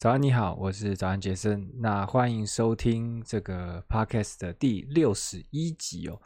早安，你好，我是早安杰森。那欢迎收听这个 podcast 的第六十一集哦。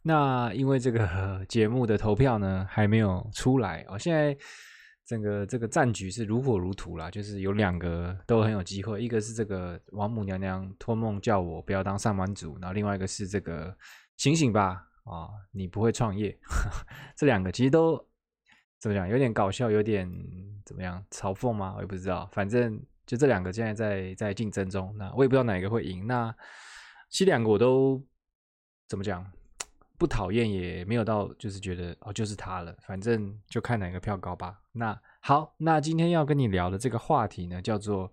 那因为这个 节目的投票呢还没有出来哦，现在整个这个战局是如火如荼啦，就是有两个都很有机会，一个是这个王母娘娘托梦叫我不要当上班族，然后另外一个是这个醒醒吧啊，你不会创业。这两个其实都怎么讲，有点搞笑，有点怎么样嘲讽吗？我也不知道，反正。就这两个现在在在竞争中，那我也不知道哪个会赢。那其实两个我都怎么讲，不讨厌也没有到就是觉得哦就是他了，反正就看哪个票高吧。那好，那今天要跟你聊的这个话题呢，叫做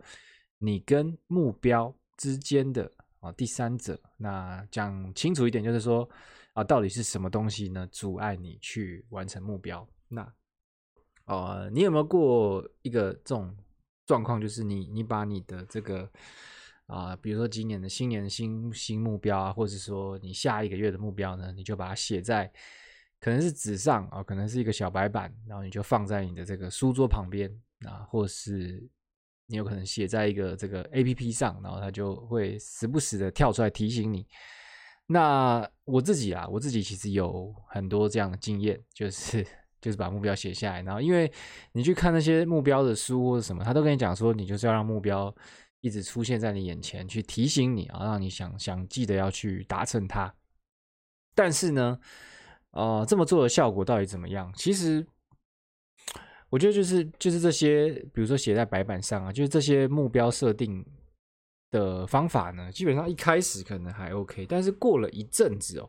你跟目标之间的啊第三者。那讲清楚一点，就是说啊，到底是什么东西呢阻碍你去完成目标？那呃，你有没有过一个这种？状况就是你，你把你的这个啊、比如说今年的新年新新目标啊，或者说你下一个月的目标呢，你就把它写在可能是纸上啊、可能是一个小白板，然后你就放在你的这个书桌旁边啊，或是你有可能写在一个这个 APP 上，然后它就会时不时的跳出来提醒你。那我自己啊，我自己其实有很多这样的经验，就是。就是把目标写下来，然后因为你去看那些目标的书或者什么，他都跟你讲说，你就是要让目标一直出现在你眼前，去提醒你啊，让你想想记得要去达成它。但是呢，呃，这么做的效果到底怎么样？其实我觉得就是就是这些，比如说写在白板上啊，就是这些目标设定的方法呢，基本上一开始可能还 OK，但是过了一阵子哦，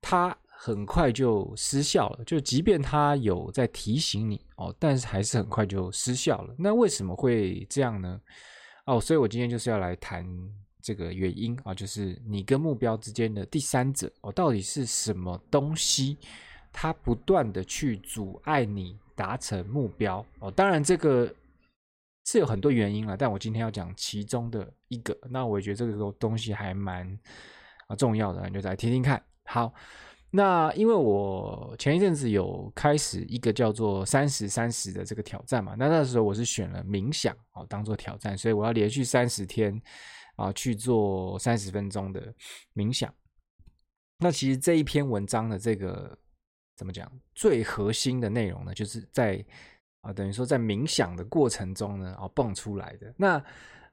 它。很快就失效了，就即便他有在提醒你哦，但是还是很快就失效了。那为什么会这样呢？哦，所以我今天就是要来谈这个原因啊，就是你跟目标之间的第三者哦，到底是什么东西？它不断的去阻碍你达成目标哦。当然这个是有很多原因了，但我今天要讲其中的一个。那我觉得这个东西还蛮啊重要的，你就来听听看。好。那因为我前一阵子有开始一个叫做三十三十的这个挑战嘛，那那时候我是选了冥想哦当做挑战，所以我要连续三十天啊去做三十分钟的冥想。那其实这一篇文章的这个怎么讲，最核心的内容呢，就是在啊等于说在冥想的过程中呢啊蹦出来的。那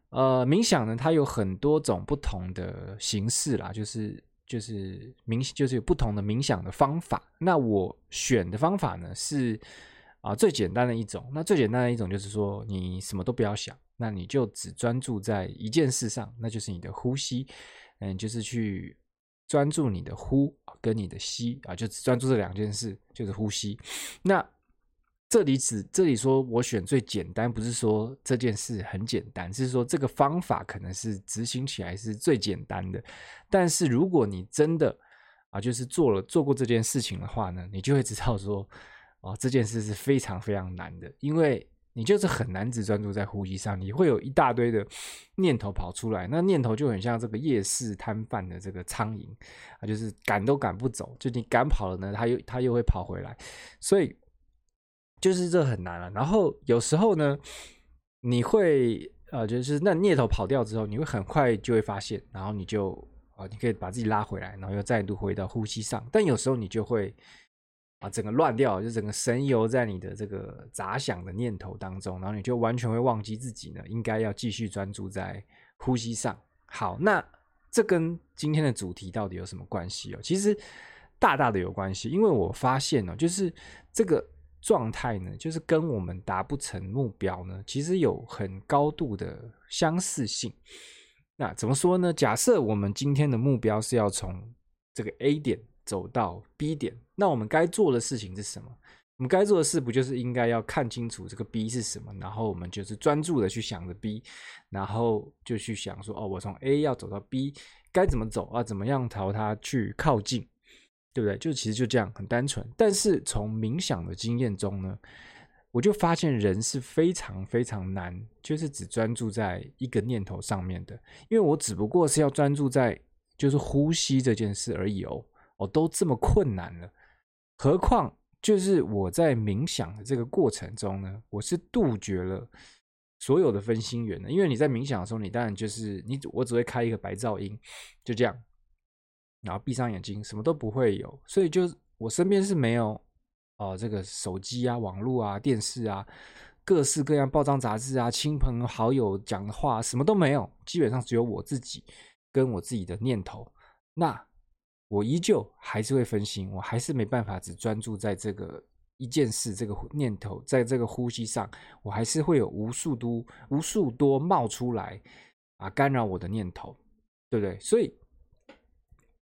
呃冥想呢，它有很多种不同的形式啦，就是。就是冥，就是有不同的冥想的方法。那我选的方法呢是啊最简单的一种。那最简单的一种就是说，你什么都不要想，那你就只专注在一件事上，那就是你的呼吸。嗯，就是去专注你的呼跟你的吸啊，就只专注这两件事，就是呼吸。那这里指这里说我选最简单，不是说这件事很简单，是说这个方法可能是执行起来是最简单的。但是如果你真的啊，就是做了做过这件事情的话呢，你就会知道说，哦，这件事是非常非常难的，因为你就是很难只专注在呼吸上，你会有一大堆的念头跑出来，那念头就很像这个夜市摊贩的这个苍蝇啊，就是赶都赶不走，就你赶跑了呢，它又它又会跑回来，所以。就是这很难了，然后有时候呢，你会呃，就是那念头跑掉之后，你会很快就会发现，然后你就啊、呃，你可以把自己拉回来，然后又再度回到呼吸上。但有时候你就会啊，整个乱掉，就整个神游在你的这个杂想的念头当中，然后你就完全会忘记自己呢，应该要继续专注在呼吸上。好，那这跟今天的主题到底有什么关系哦？其实大大的有关系，因为我发现哦，就是这个。状态呢，就是跟我们达不成目标呢，其实有很高度的相似性。那怎么说呢？假设我们今天的目标是要从这个 A 点走到 B 点，那我们该做的事情是什么？我们该做的事不就是应该要看清楚这个 B 是什么，然后我们就是专注的去想着 B，然后就去想说，哦，我从 A 要走到 B，该怎么走啊？怎么样朝它去靠近？对不对？就其实就这样，很单纯。但是从冥想的经验中呢，我就发现人是非常非常难，就是只专注在一个念头上面的。因为我只不过是要专注在就是呼吸这件事而已哦，哦，都这么困难了，何况就是我在冥想的这个过程中呢，我是杜绝了所有的分心源呢？因为你在冥想的时候，你当然就是你，我只会开一个白噪音，就这样，然后闭上眼睛，什么都不会有。所以就我身边是没有哦、呃，这个手机啊、网络啊、电视啊，各式各样报章杂志啊、亲朋好友讲的话，什么都没有，基本上只有我自己跟我自己的念头。那我依旧还是会分心，我还是没办法只专注在这个。一件事，这个念头在这个呼吸上，我还是会有无数多、无数多冒出来啊，干扰我的念头，对不对？所以，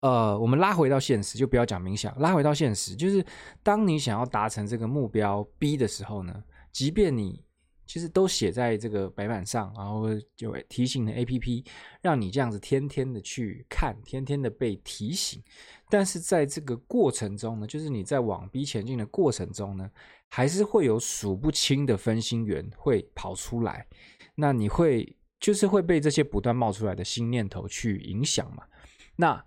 呃，我们拉回到现实，就不要讲冥想，拉回到现实，就是当你想要达成这个目标 B 的时候呢，即便你。其实都写在这个白板上，然后就提醒的 APP，让你这样子天天的去看，天天的被提醒。但是在这个过程中呢，就是你在往 B 前进的过程中呢，还是会有数不清的分心源会跑出来。那你会就是会被这些不断冒出来的新念头去影响嘛？那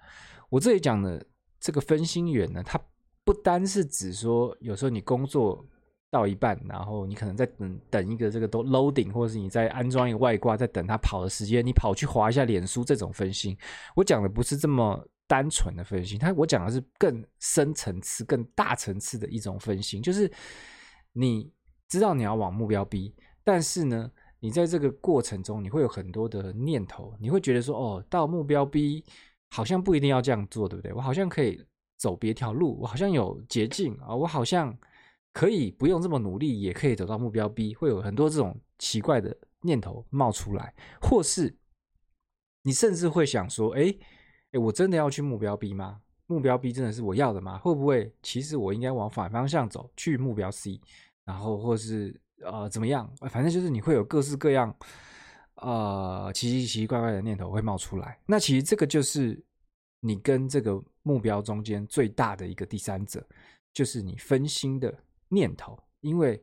我这里讲的这个分心源呢，它不单是指说有时候你工作。到一半，然后你可能在等等一个这个都 loading，或者是你在安装一个外挂，在等它跑的时间，你跑去滑一下脸书，这种分心。我讲的不是这么单纯的分心，它我讲的是更深层次、更大层次的一种分心，就是你知道你要往目标 B，但是呢，你在这个过程中，你会有很多的念头，你会觉得说，哦，到目标 B 好像不一定要这样做，对不对？我好像可以走别条路，我好像有捷径啊，我好像。可以不用这么努力，也可以走到目标 B，会有很多这种奇怪的念头冒出来，或是你甚至会想说：“哎，哎，我真的要去目标 B 吗？目标 B 真的是我要的吗？会不会其实我应该往反方向走，去目标 C？然后或是呃怎么样？反正就是你会有各式各样呃奇奇奇奇怪怪的念头会冒出来。那其实这个就是你跟这个目标中间最大的一个第三者，就是你分心的。念头，因为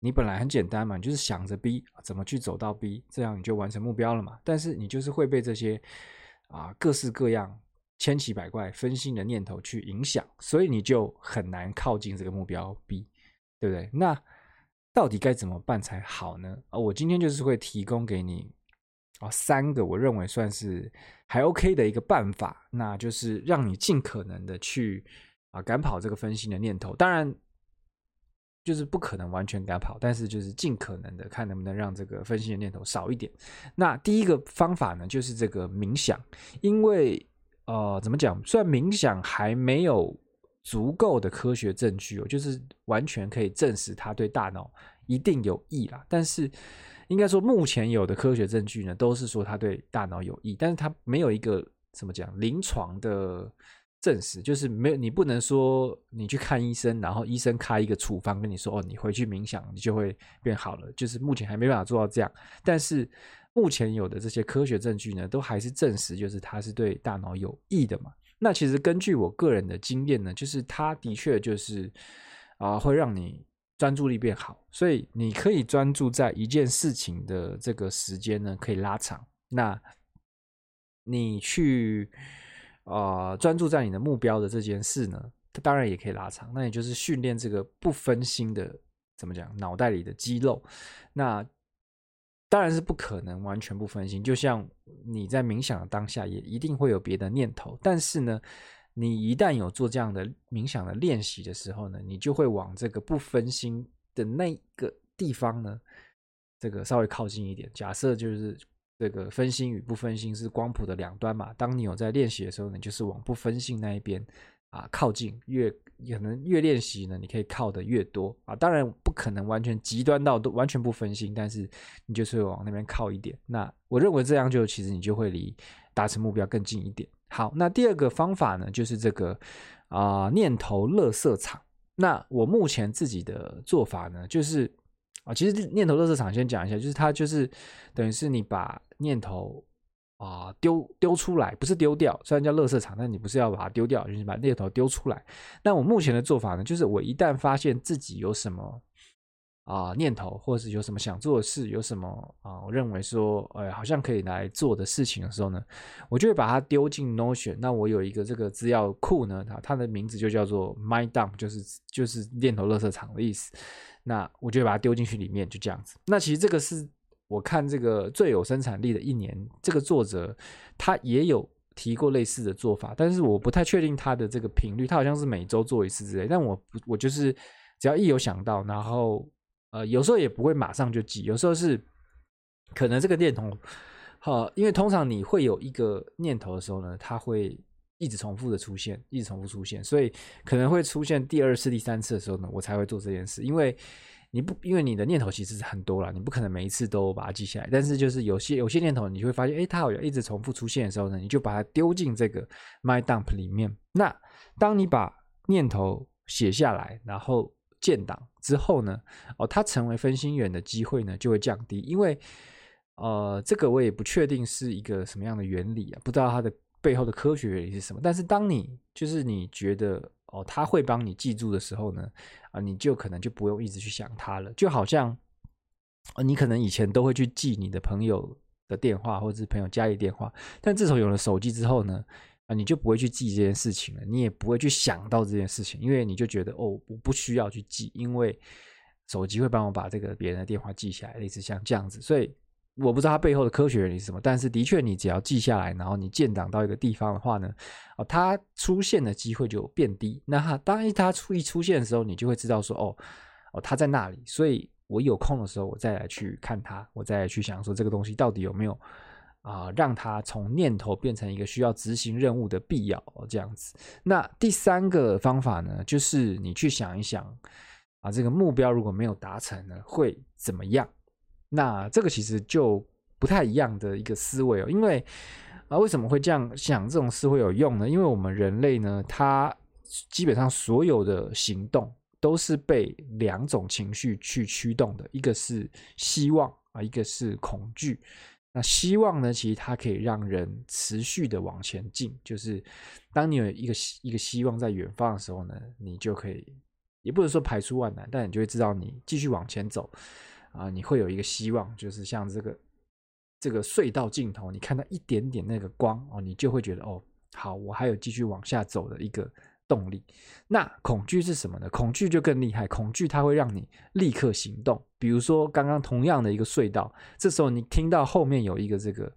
你本来很简单嘛，你就是想着 B 怎么去走到 B，这样你就完成目标了嘛。但是你就是会被这些啊各式各样千奇百怪分心的念头去影响，所以你就很难靠近这个目标 B，对不对？那到底该怎么办才好呢？啊，我今天就是会提供给你啊三个我认为算是还 OK 的一个办法，那就是让你尽可能的去啊赶跑这个分心的念头。当然。就是不可能完全赶跑，但是就是尽可能的看能不能让这个分心的念头少一点。那第一个方法呢，就是这个冥想，因为呃，怎么讲？虽然冥想还没有足够的科学证据哦，就是完全可以证实它对大脑一定有益啦，但是应该说目前有的科学证据呢，都是说它对大脑有益，但是它没有一个怎么讲临床的。证实就是没有，你不能说你去看医生，然后医生开一个处方跟你说哦，你回去冥想，你就会变好了。就是目前还没办法做到这样，但是目前有的这些科学证据呢，都还是证实，就是它是对大脑有益的嘛。那其实根据我个人的经验呢，就是它的确就是啊、呃，会让你专注力变好，所以你可以专注在一件事情的这个时间呢，可以拉长。那你去。啊、呃，专注在你的目标的这件事呢，它当然也可以拉长。那也就是训练这个不分心的，怎么讲？脑袋里的肌肉。那当然是不可能完全不分心。就像你在冥想的当下，也一定会有别的念头。但是呢，你一旦有做这样的冥想的练习的时候呢，你就会往这个不分心的那个地方呢，这个稍微靠近一点。假设就是。这个分心与不分心是光谱的两端嘛。当你有在练习的时候，你就是往不分心那一边啊靠近，越可能越练习呢，你可以靠得越多啊。当然不可能完全极端到都完全不分心，但是你就是往那边靠一点。那我认为这样就其实你就会离达成目标更近一点。好，那第二个方法呢，就是这个啊念头垃圾场。那我目前自己的做法呢，就是。啊，其实念头垃圾场先讲一下，就是它就是等于是你把念头啊丢丢出来，不是丢掉，虽然叫垃圾场，但你不是要把它丢掉，就是把念头丢出来。那我目前的做法呢，就是我一旦发现自己有什么啊念头，或者是有什么想做的事，有什么啊我认为说哎好像可以来做的事情的时候呢，我就会把它丢进 Notion。那我有一个这个资料库呢，它它的名字就叫做 Mind Dump，就是就是念头垃圾场的意思。那我就把它丢进去里面，就这样子。那其实这个是我看这个最有生产力的一年，这个作者他也有提过类似的做法，但是我不太确定他的这个频率，他好像是每周做一次之类。但我我就是只要一有想到，然后呃有时候也不会马上就记，有时候是可能这个念头，好，因为通常你会有一个念头的时候呢，它会一直重复的出现，一直重复出现，所以可能会出现第二次、第三次的时候呢，我才会做这件事，因为。你不，因为你的念头其实是很多了，你不可能每一次都把它记下来。但是就是有些有些念头，你会发现，诶，它好像一直重复出现的时候呢，你就把它丢进这个 My Dump 里面。那当你把念头写下来，然后建档之后呢，哦，它成为分心源的机会呢就会降低。因为呃，这个我也不确定是一个什么样的原理啊，不知道它的背后的科学原理是什么。但是当你就是你觉得。哦，他会帮你记住的时候呢，啊，你就可能就不用一直去想他了。就好像，你可能以前都会去记你的朋友的电话或者是朋友家里电话，但自从有了手机之后呢，啊，你就不会去记这件事情了，你也不会去想到这件事情，因为你就觉得哦，我不需要去记，因为手机会帮我把这个别人的电话记下来，类似像这样子，所以。我不知道它背后的科学原理是什么，但是的确，你只要记下来，然后你建档到一个地方的话呢，哦，它出现的机会就变低。那它当一它出一出现的时候，你就会知道说，哦，哦，它在那里。所以我有空的时候，我再来去看它，我再来去想说这个东西到底有没有啊、让它从念头变成一个需要执行任务的必要，这样子。那第三个方法呢，就是你去想一想啊，这个目标如果没有达成呢，会怎么样？那这个其实就不太一样的一个思维哦，因为啊，为什么会这样想？这种思维有用呢？因为我们人类呢，它基本上所有的行动都是被两种情绪去驱动的，一个是希望啊，一个是恐惧。那希望呢，其实它可以让人持续的往前进，就是当你有一个一个希望在远方的时候呢，你就可以，也不能说排除万难，但你就会知道你继续往前走。啊，你会有一个希望，就是像这个这个隧道尽头，你看到一点点那个光哦，你就会觉得哦，好，我还有继续往下走的一个动力。那恐惧是什么呢？恐惧就更厉害，恐惧它会让你立刻行动。比如说刚刚同样的一个隧道，这时候你听到后面有一个这个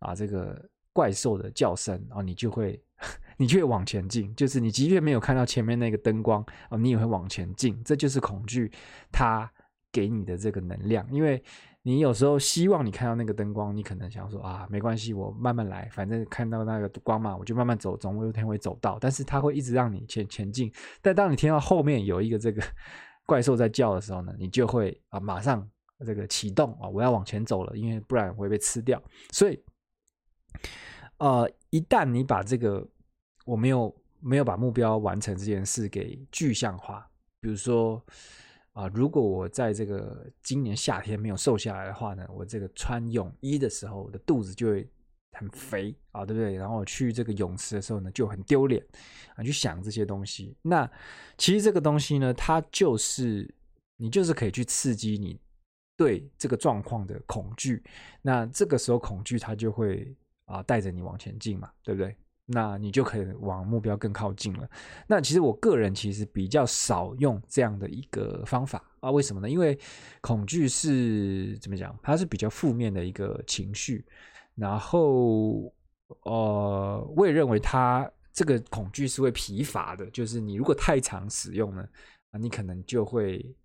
啊这个怪兽的叫声啊，你就会 你就会往前进。就是你即便没有看到前面那个灯光啊，你也会往前进。这就是恐惧它。给你的这个能量，因为你有时候希望你看到那个灯光，你可能想说啊，没关系，我慢慢来，反正看到那个光嘛，我就慢慢走，总有一天会走到。但是它会一直让你前前进。但当你听到后面有一个这个 怪兽在叫的时候呢，你就会啊，马上这个启动啊，我要往前走了，因为不然我会被吃掉。所以，呃，一旦你把这个我没有没有把目标完成这件事给具象化，比如说。啊，如果我在这个今年夏天没有瘦下来的话呢，我这个穿泳衣的时候，我的肚子就会很肥啊，对不对？然后去这个泳池的时候呢，就很丢脸啊，去想这些东西。那其实这个东西呢，它就是你就是可以去刺激你对这个状况的恐惧。那这个时候恐惧它就会啊带着你往前进嘛，对不对？那你就可以往目标更靠近了。那其实我个人其实比较少用这样的一个方法啊，为什么呢？因为恐惧是怎么讲？它是比较负面的一个情绪。然后，呃，我也认为它这个恐惧是会疲乏的。就是你如果太常使用呢，啊，你可能就会。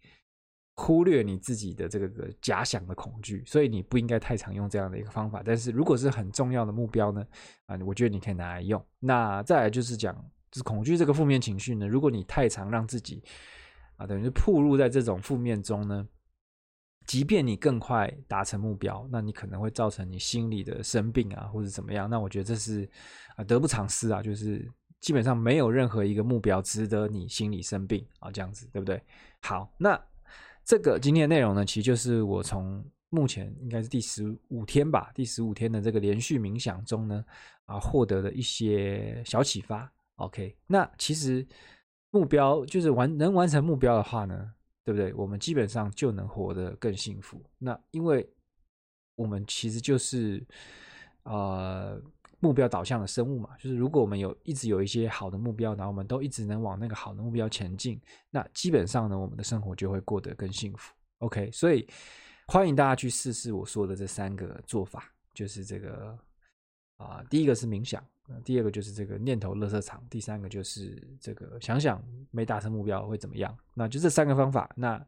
忽略你自己的这个假想的恐惧，所以你不应该太常用这样的一个方法。但是如果是很重要的目标呢，啊，我觉得你可以拿来用。那再来就是讲，就是恐惧这个负面情绪呢，如果你太常让自己啊，等于是暴露在这种负面中呢，即便你更快达成目标，那你可能会造成你心理的生病啊，或者怎么样。那我觉得这是啊得不偿失啊，就是基本上没有任何一个目标值得你心理生病啊，这样子对不对？好，那。这个今天的内容呢，其实就是我从目前应该是第十五天吧，第十五天的这个连续冥想中呢，啊，获得的一些小启发。OK，那其实目标就是完能完成目标的话呢，对不对？我们基本上就能活得更幸福。那因为我们其实就是呃。目标导向的生物嘛，就是如果我们有一直有一些好的目标，然后我们都一直能往那个好的目标前进，那基本上呢，我们的生活就会过得更幸福。OK，所以欢迎大家去试试我说的这三个做法，就是这个啊、第一个是冥想，第二个就是这个念头垃圾场，第三个就是这个想想没达成目标会怎么样。那就这三个方法，那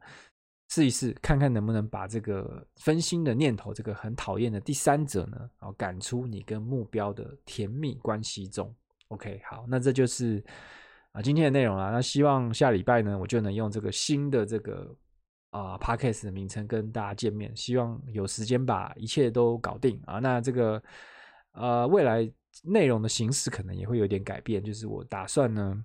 试一试，看看能不能把这个分心的念头，这个很讨厌的第三者呢，然后赶出你跟目标的甜蜜关系中。OK，好，那这就是啊今天的内容啦。那希望下礼拜呢，我就能用这个新的这个啊 Podcast 的名称跟大家见面。希望有时间把一切都搞定啊。那这个呃未来内容的形式可能也会有点改变，就是我打算呢，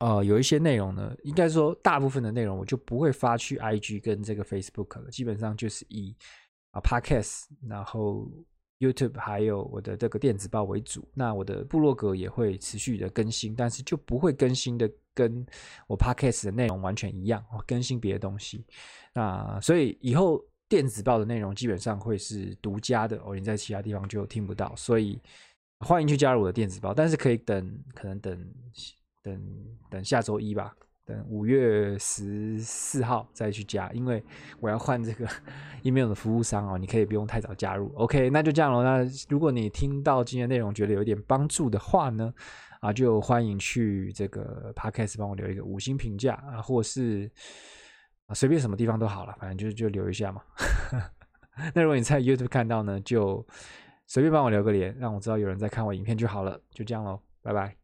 呃有一些内容呢，应该说大部分的内容我就不会发去 IG 跟这个 Facebook 了，基本上就是以啊 Podcast 然后。YouTube 还有我的这个电子报为主，那我的部落格也会持续的更新，但是就不会更新的跟我 Podcast 的内容完全一样，更新别的东西。那所以以后电子报的内容基本上会是独家的哦，你在其他地方就听不到。所以欢迎去加入我的电子报，但是可以等，可能等等等下周一吧。等五月十四号再去加，因为我要换这个 email 的服务商哦。你可以不用太早加入，OK？那就这样了。那如果你听到今天内容觉得有点帮助的话呢，啊，就欢迎去这个 Podcast 帮我留一个五星评价啊，或是啊随便什么地方都好了，反正就就留一下嘛。那如果你在 YouTube 看到呢，就随便帮我留个言，让我知道有人在看我影片就好了。就这样喽，拜拜。